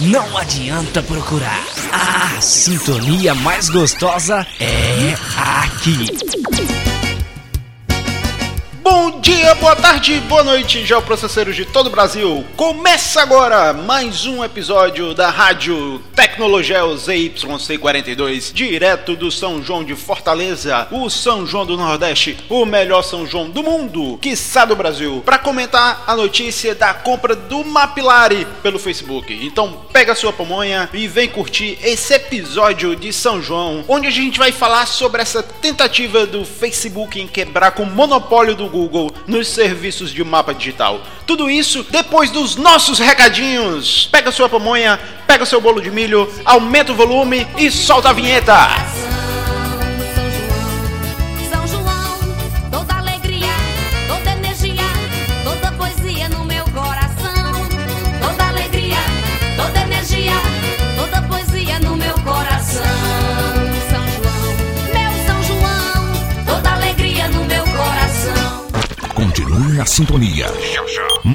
Não adianta procurar. A sintonia mais gostosa é aqui. Boa tarde, boa noite, geoprocesseiros de todo o Brasil. Começa agora mais um episódio da Rádio Tecnologel ZYC42, direto do São João de Fortaleza, o São João do Nordeste, o melhor São João do mundo, quiçá do Brasil, para comentar a notícia da compra do Mapilari pelo Facebook. Então pega sua pamonha e vem curtir esse episódio de São João, onde a gente vai falar sobre essa tentativa do Facebook em quebrar com o monopólio do Google nos serviços de mapa digital. Tudo isso depois dos nossos recadinhos. Pega sua pamonha, pega seu bolo de milho, aumenta o volume e solta a vinheta. Continue na sintonia.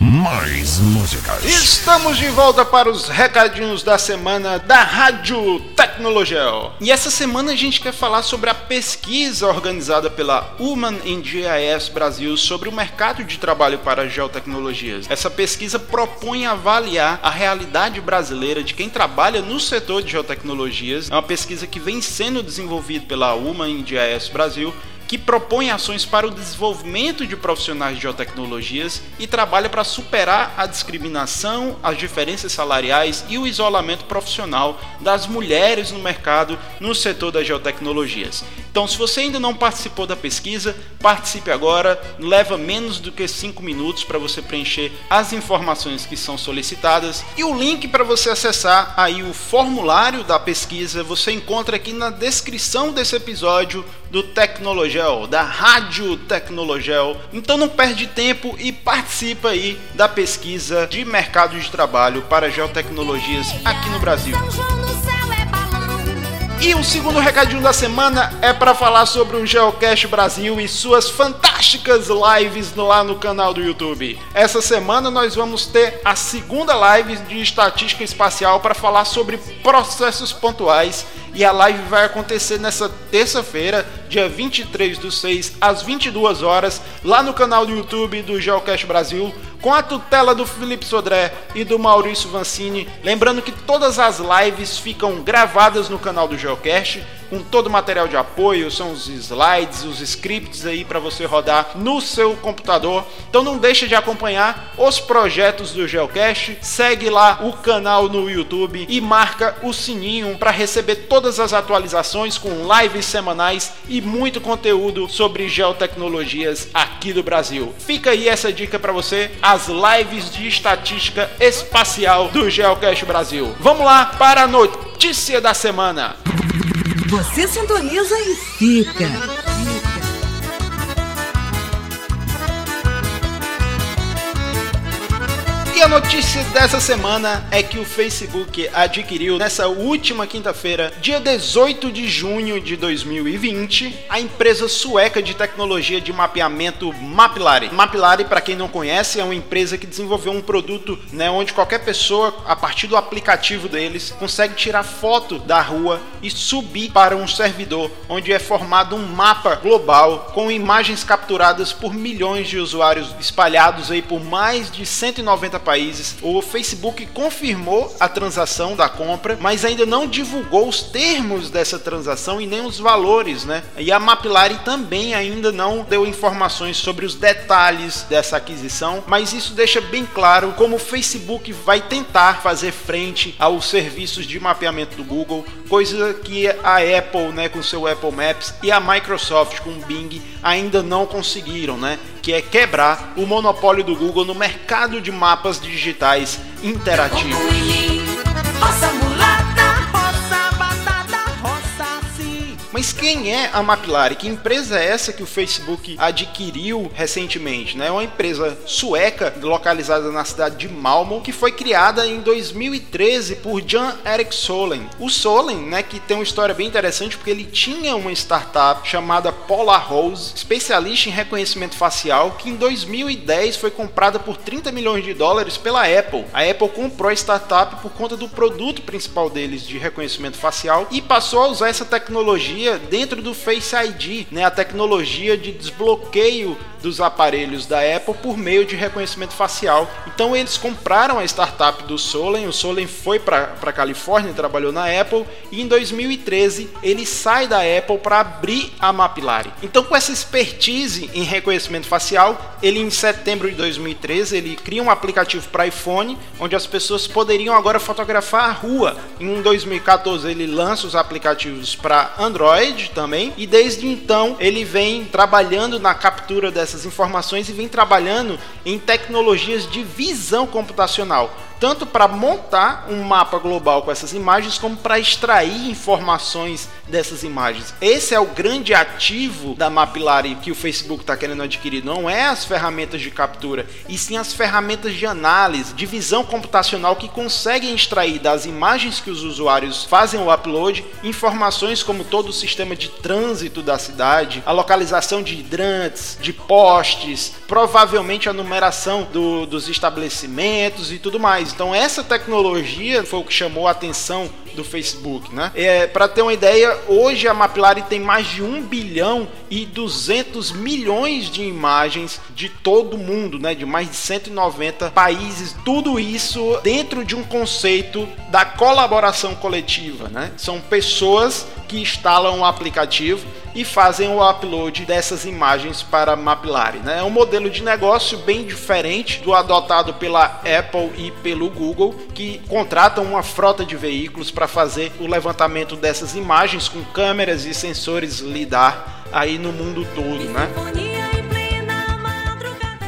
Mais músicas. Estamos de volta para os recadinhos da semana da Rádio Tecnologel. E essa semana a gente quer falar sobre a pesquisa organizada pela Human in GIS Brasil sobre o mercado de trabalho para geotecnologias. Essa pesquisa propõe avaliar a realidade brasileira de quem trabalha no setor de geotecnologias. É uma pesquisa que vem sendo desenvolvida pela Human in GIS Brasil que propõe ações para o desenvolvimento de profissionais de geotecnologias e trabalha para superar a discriminação, as diferenças salariais e o isolamento profissional das mulheres no mercado no setor das geotecnologias. Então, se você ainda não participou da pesquisa, participe agora. Leva menos do que 5 minutos para você preencher as informações que são solicitadas e o link para você acessar aí o formulário da pesquisa você encontra aqui na descrição desse episódio do Tecnologel, da Rádio Tecnologel. Então não perde tempo e participa aí da pesquisa de mercado de trabalho para geotecnologias aqui no Brasil. E o segundo recadinho da semana é para falar sobre o Geocache Brasil e suas fantásticas lives lá no canal do YouTube. Essa semana nós vamos ter a segunda live de estatística espacial para falar sobre processos pontuais e a live vai acontecer nessa terça-feira, dia 23 do 6 às 22 horas, lá no canal do YouTube do Geocache Brasil, com a tutela do Felipe Sodré e do Maurício Vancini. Lembrando que todas as lives ficam gravadas no canal do Geocache, com todo o material de apoio, são os slides, os scripts aí para você rodar no seu computador. Então não deixa de acompanhar os projetos do Geocache, segue lá o canal no YouTube e marca o sininho para receber todas as atualizações com lives semanais e muito conteúdo sobre geotecnologias aqui do Brasil. Fica aí essa dica para você, as lives de estatística espacial do Geocache Brasil. Vamos lá para a notícia da semana. Você sintoniza e fica. E a notícia dessa semana é que o Facebook adquiriu nessa última quinta-feira, dia 18 de junho de 2020, a empresa sueca de tecnologia de mapeamento Mapillary. Mapillary, para quem não conhece, é uma empresa que desenvolveu um produto né, onde qualquer pessoa, a partir do aplicativo deles, consegue tirar foto da rua e subir para um servidor onde é formado um mapa global com imagens capturadas por milhões de usuários espalhados aí por mais de 190 países. O Facebook confirmou a transação da compra, mas ainda não divulgou os termos dessa transação e nem os valores, né? E a Mapillary também ainda não deu informações sobre os detalhes dessa aquisição, mas isso deixa bem claro como o Facebook vai tentar fazer frente aos serviços de mapeamento do Google, coisa que a Apple, né, com seu Apple Maps e a Microsoft com o Bing ainda não conseguiram, né? Que é quebrar o monopólio do Google no mercado de mapas digitais interativos. Quem é a Mapillary? Que empresa é essa que o Facebook adquiriu recentemente? Né? É uma empresa sueca localizada na cidade de Malmo que foi criada em 2013 por Jan Erik Solen. O Solen, né, que tem uma história bem interessante porque ele tinha uma startup chamada Polar Rose, especialista em reconhecimento facial, que em 2010 foi comprada por 30 milhões de dólares pela Apple. A Apple comprou a startup por conta do produto principal deles de reconhecimento facial e passou a usar essa tecnologia dentro do Face ID, né, a tecnologia de desbloqueio dos aparelhos da Apple por meio de reconhecimento facial. Então eles compraram a startup do Solen, o Solen foi para a Califórnia, trabalhou na Apple e em 2013 ele sai da Apple para abrir a Mapillary. Então com essa expertise em reconhecimento facial, ele em setembro de 2013 ele cria um aplicativo para iPhone onde as pessoas poderiam agora fotografar a rua. Em 2014 ele lança os aplicativos para Android também e desde então ele vem trabalhando na captura dessas essas informações e vem trabalhando em tecnologias de visão computacional tanto para montar um mapa global com essas imagens, como para extrair informações dessas imagens. Esse é o grande ativo da Mapillary que o Facebook está querendo adquirir. Não é as ferramentas de captura, e sim as ferramentas de análise, de visão computacional que conseguem extrair das imagens que os usuários fazem o upload informações como todo o sistema de trânsito da cidade, a localização de hidrantes, de postes, provavelmente a numeração do, dos estabelecimentos e tudo mais. Então essa tecnologia foi o que chamou a atenção do Facebook, né? É, Para ter uma ideia, hoje a Mapillary tem mais de 1 bilhão e 200 milhões de imagens de todo o mundo, né? De mais de 190 países. Tudo isso dentro de um conceito da colaboração coletiva, né? São pessoas que instalam o aplicativo e fazem o upload dessas imagens para Mapillary. Né? É um modelo de negócio bem diferente do adotado pela Apple e pelo Google, que contratam uma frota de veículos para fazer o levantamento dessas imagens com câmeras e sensores lidar aí no mundo todo, né?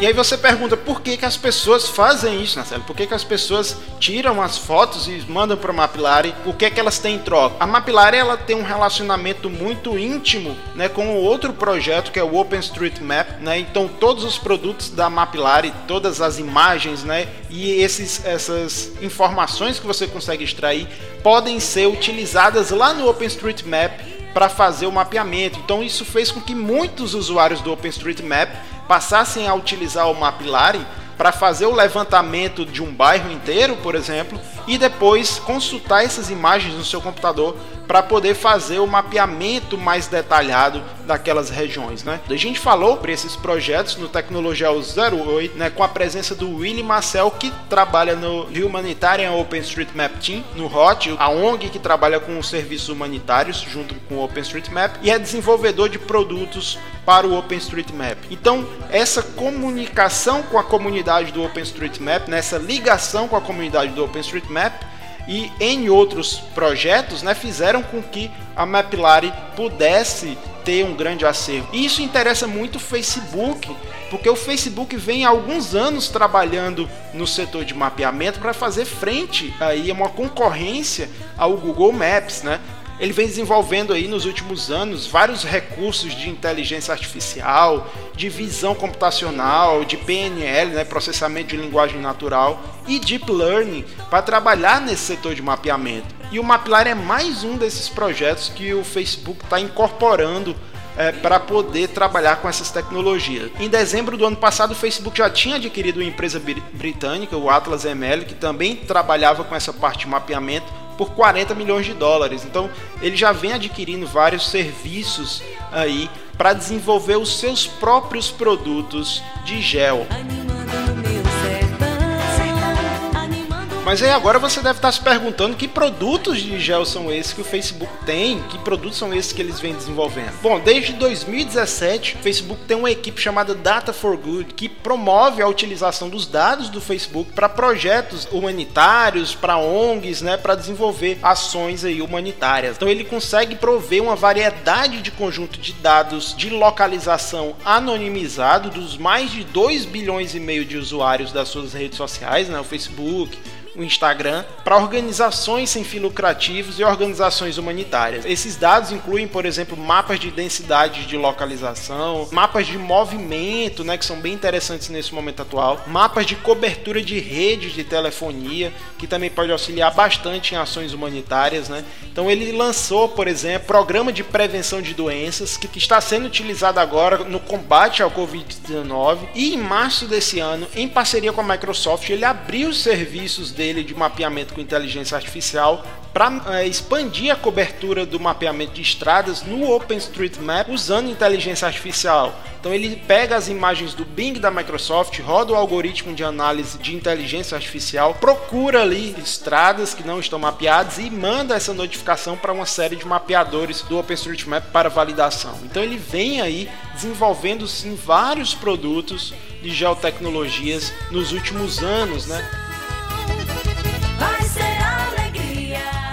E aí você pergunta por que, que as pessoas fazem isso, Marcelo? Por que, que as pessoas tiram as fotos e mandam para a Mapillary? O que é que elas têm em troca? A Mapillary ela tem um relacionamento muito íntimo né, com o outro projeto que é o OpenStreetMap. Né? Então todos os produtos da Mapillary, todas as imagens né, e esses, essas informações que você consegue extrair podem ser utilizadas lá no OpenStreetMap para fazer o mapeamento. Então isso fez com que muitos usuários do OpenStreetMap passassem a utilizar o Mapillary para fazer o levantamento de um bairro inteiro, por exemplo, e depois consultar essas imagens no seu computador para poder fazer o mapeamento mais detalhado daquelas regiões. Né? A gente falou sobre esses projetos no Tecnologia 08, né, com a presença do Willy Marcel, que trabalha no Humanitarian OpenStreetMap Team, no HOT, a ONG que trabalha com os serviços humanitários junto com o OpenStreetMap, e é desenvolvedor de produtos para o OpenStreetMap. Então, essa comunicação com a comunidade do OpenStreetMap, nessa ligação com a comunidade do OpenStreetMap, e em outros projetos né, fizeram com que a Mapillary pudesse ter um grande acervo. E isso interessa muito o Facebook, porque o Facebook vem há alguns anos trabalhando no setor de mapeamento para fazer frente aí a uma concorrência ao Google Maps, né? Ele vem desenvolvendo aí nos últimos anos vários recursos de inteligência artificial, de visão computacional, de PNL, né, processamento de linguagem natural e deep learning para trabalhar nesse setor de mapeamento. E o Mapillary é mais um desses projetos que o Facebook está incorporando é, para poder trabalhar com essas tecnologias. Em dezembro do ano passado, o Facebook já tinha adquirido uma empresa britânica, o Atlas ML, que também trabalhava com essa parte de mapeamento por 40 milhões de dólares. Então, ele já vem adquirindo vários serviços aí para desenvolver os seus próprios produtos de gel. Mas aí agora você deve estar se perguntando que produtos de gel são esses que o Facebook tem, que produtos são esses que eles vêm desenvolvendo. Bom, desde 2017, o Facebook tem uma equipe chamada Data for Good que promove a utilização dos dados do Facebook para projetos humanitários, para ONGs, né, para desenvolver ações aí humanitárias. Então ele consegue prover uma variedade de conjunto de dados de localização anonimizado dos mais de 2 bilhões e meio de usuários das suas redes sociais, né, o Facebook, o Instagram, para organizações sem fins lucrativos e organizações humanitárias. Esses dados incluem, por exemplo, mapas de densidade de localização, mapas de movimento, né, que são bem interessantes nesse momento atual, mapas de cobertura de redes de telefonia, que também pode auxiliar bastante em ações humanitárias, né? Então ele lançou, por exemplo, programa de prevenção de doenças que está sendo utilizado agora no combate ao COVID-19 e em março desse ano, em parceria com a Microsoft, ele abriu os serviços dele de mapeamento com inteligência artificial para é, expandir a cobertura do mapeamento de estradas no OpenStreetMap usando inteligência artificial. Então ele pega as imagens do Bing da Microsoft, roda o algoritmo de análise de inteligência artificial, procura ali estradas que não estão mapeadas e manda essa notificação para uma série de mapeadores do OpenStreetMap para validação. Então ele vem aí desenvolvendo sim vários produtos de geotecnologias nos últimos anos, né?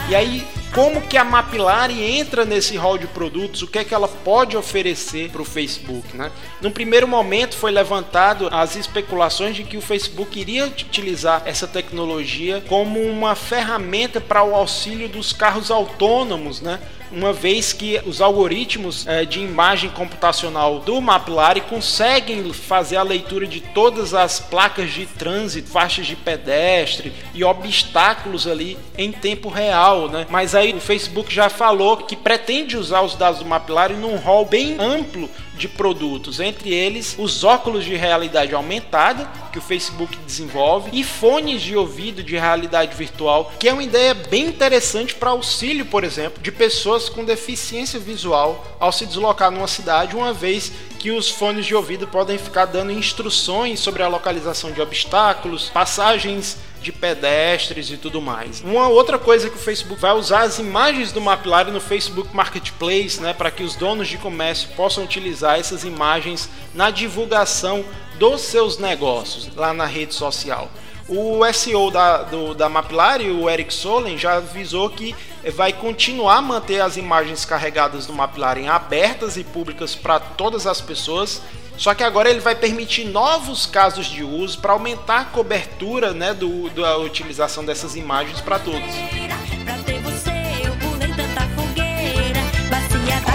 E aí, como que a Mapillary entra nesse hall de produtos? O que é que ela pode oferecer para o Facebook, né? Num primeiro momento foi levantado as especulações de que o Facebook iria utilizar essa tecnologia como uma ferramenta para o auxílio dos carros autônomos, né? Uma vez que os algoritmos é, de imagem computacional do Mapillary conseguem fazer a leitura de todas as placas de trânsito, faixas de pedestre e obstáculos ali em tempo real, né? Mas aí o Facebook já falou que pretende usar os dados do Mapillary num rol bem amplo de produtos, entre eles os óculos de realidade aumentada que o Facebook desenvolve e fones de ouvido de realidade virtual, que é uma ideia bem interessante para auxílio, por exemplo, de pessoas com deficiência visual ao se deslocar numa cidade, uma vez que os fones de ouvido podem ficar dando instruções sobre a localização de obstáculos, passagens de pedestres e tudo mais. Uma outra coisa que o Facebook vai usar as imagens do Mapillary no Facebook Marketplace, né, para que os donos de comércio possam utilizar essas imagens na divulgação dos seus negócios lá na rede social. O SEO da, do, da Mapillary, o Eric Solen, já avisou que vai continuar a manter as imagens carregadas do Mapillary abertas e públicas para todas as pessoas só que agora ele vai permitir novos casos de uso para aumentar a cobertura né, do, da utilização dessas imagens para todos.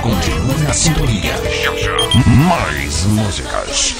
Continue na sintonia. Mais músicas.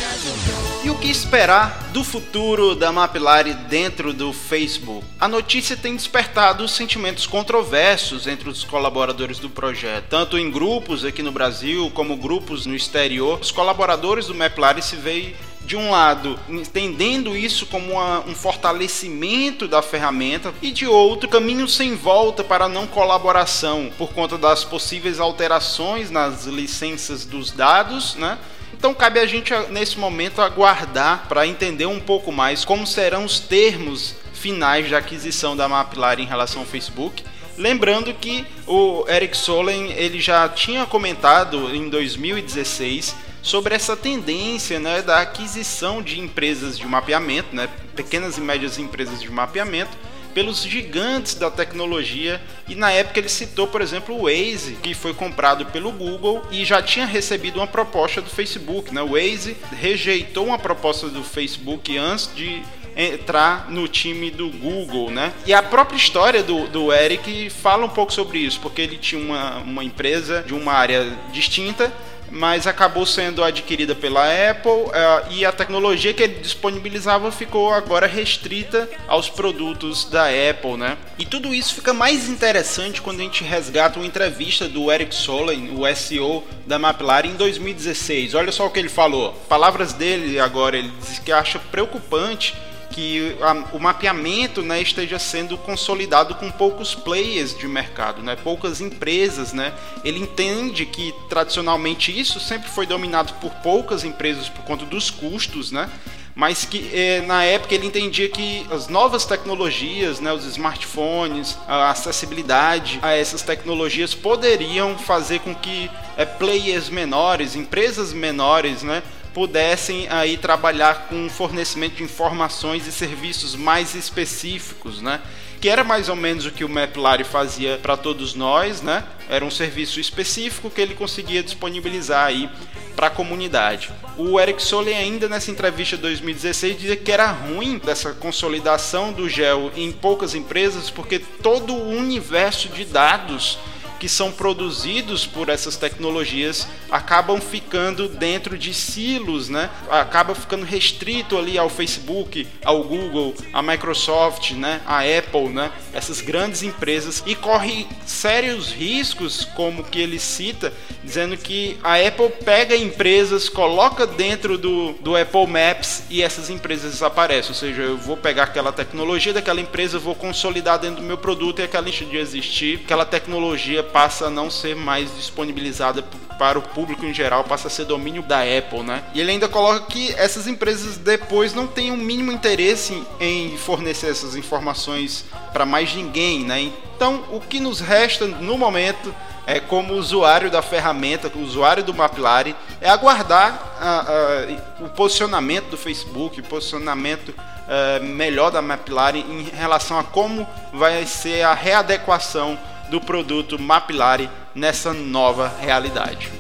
E o que esperar do futuro da Mapillary dentro do Facebook? A notícia tem despertado sentimentos controversos entre os colaboradores do projeto, tanto em grupos aqui no Brasil como grupos no exterior. Os colaboradores do Mapillary se veem de um lado, entendendo isso como uma, um fortalecimento da ferramenta, e de outro, caminho sem volta para não colaboração por conta das possíveis alterações nas licenças dos dados, né? Então cabe a gente nesse momento aguardar para entender um pouco mais como serão os termos finais de aquisição da Mapillary em relação ao Facebook. Lembrando que o Eric Solen ele já tinha comentado em 2016 sobre essa tendência né, da aquisição de empresas de mapeamento, né, pequenas e médias empresas de mapeamento, pelos gigantes da tecnologia e na época ele citou, por exemplo, o Waze, que foi comprado pelo Google e já tinha recebido uma proposta do Facebook, né? O Waze rejeitou uma proposta do Facebook antes de entrar no time do Google, né? E a própria história do, do Eric fala um pouco sobre isso, porque ele tinha uma, uma empresa de uma área distinta mas acabou sendo adquirida pela Apple uh, e a tecnologia que ele disponibilizava ficou agora restrita aos produtos da Apple, né? E tudo isso fica mais interessante quando a gente resgata uma entrevista do Eric Solen, o SEO da Mapillary, em 2016. Olha só o que ele falou. Palavras dele agora, ele disse que acha preocupante que a, o mapeamento né, esteja sendo consolidado com poucos players de mercado, né, poucas empresas. Né. Ele entende que tradicionalmente isso sempre foi dominado por poucas empresas por conta dos custos, né, mas que eh, na época ele entendia que as novas tecnologias, né, os smartphones, a acessibilidade a essas tecnologias poderiam fazer com que eh, players menores, empresas menores, né, pudessem aí trabalhar com fornecimento de informações e serviços mais específicos, né? que era mais ou menos o que o MapLari fazia para todos nós, né? Era um serviço específico que ele conseguia disponibilizar aí para a comunidade. O Eric Solen ainda nessa entrevista de 2016 dizia que era ruim dessa consolidação do gel em poucas empresas porque todo o universo de dados que são produzidos por essas tecnologias acabam ficando dentro de silos, né? Acaba ficando restrito ali ao Facebook, ao Google, à Microsoft, né? A Apple, né? Essas grandes empresas e corre sérios riscos, como que ele cita, dizendo que a Apple pega empresas, coloca dentro do, do Apple Maps e essas empresas desaparecem. Ou seja, eu vou pegar aquela tecnologia daquela empresa, vou consolidar dentro do meu produto e aquela deixa de existir, aquela tecnologia passa a não ser mais disponibilizada para o público em geral, passa a ser domínio da Apple, né? E ele ainda coloca que essas empresas depois não têm o um mínimo interesse em fornecer essas informações para mais ninguém, né? Então, o que nos resta no momento é como usuário da ferramenta, usuário do Mapillary, é aguardar uh, uh, o posicionamento do Facebook, o posicionamento uh, melhor da Mapillary em relação a como vai ser a readequação do produto Mapillary nessa nova realidade.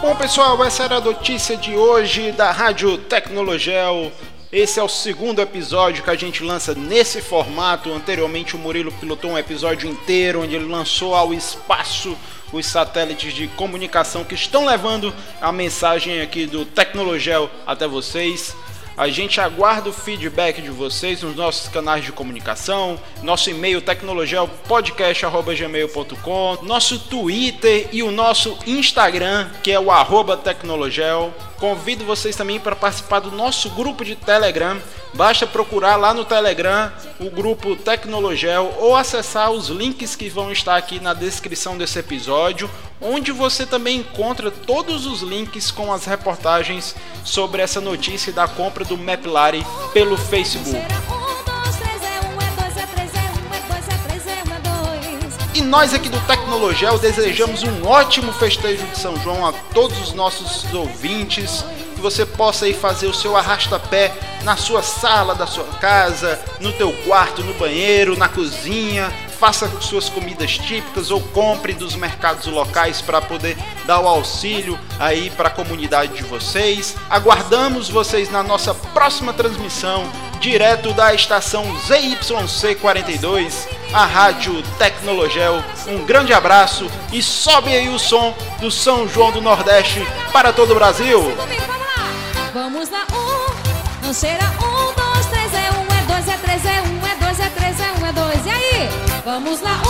Bom pessoal, essa era a notícia de hoje da Rádio Tecnologel. Esse é o segundo episódio que a gente lança nesse formato. Anteriormente o Murilo pilotou um episódio inteiro onde ele lançou ao espaço os satélites de comunicação que estão levando a mensagem aqui do Tecnologel até vocês. A gente aguarda o feedback de vocês nos nossos canais de comunicação, nosso e-mail tecnologelpodcast.gmail.com, nosso Twitter e o nosso Instagram, que é o arroba tecnologel. Convido vocês também para participar do nosso grupo de Telegram. Basta procurar lá no Telegram o grupo Tecnologel ou acessar os links que vão estar aqui na descrição desse episódio, onde você também encontra todos os links com as reportagens sobre essa notícia da compra do Maplari pelo Facebook. Nós aqui do Tecnologel desejamos um ótimo festejo de São João a todos os nossos ouvintes. Que você possa ir fazer o seu arrasta-pé na sua sala da sua casa, no teu quarto, no banheiro, na cozinha. Faça suas comidas típicas ou compre dos mercados locais para poder dar o auxílio aí para a comunidade de vocês. Aguardamos vocês na nossa próxima transmissão direto da estação ZYC 42 a Rádio Tecnologel. Um grande abraço e sobe aí o som do São João do Nordeste para todo o Brasil. Vamos lá, um, não será um, dois, três, é um, é dois, é três, é um, é dois, é três, é um, é dois. E aí? Vamos lá, um,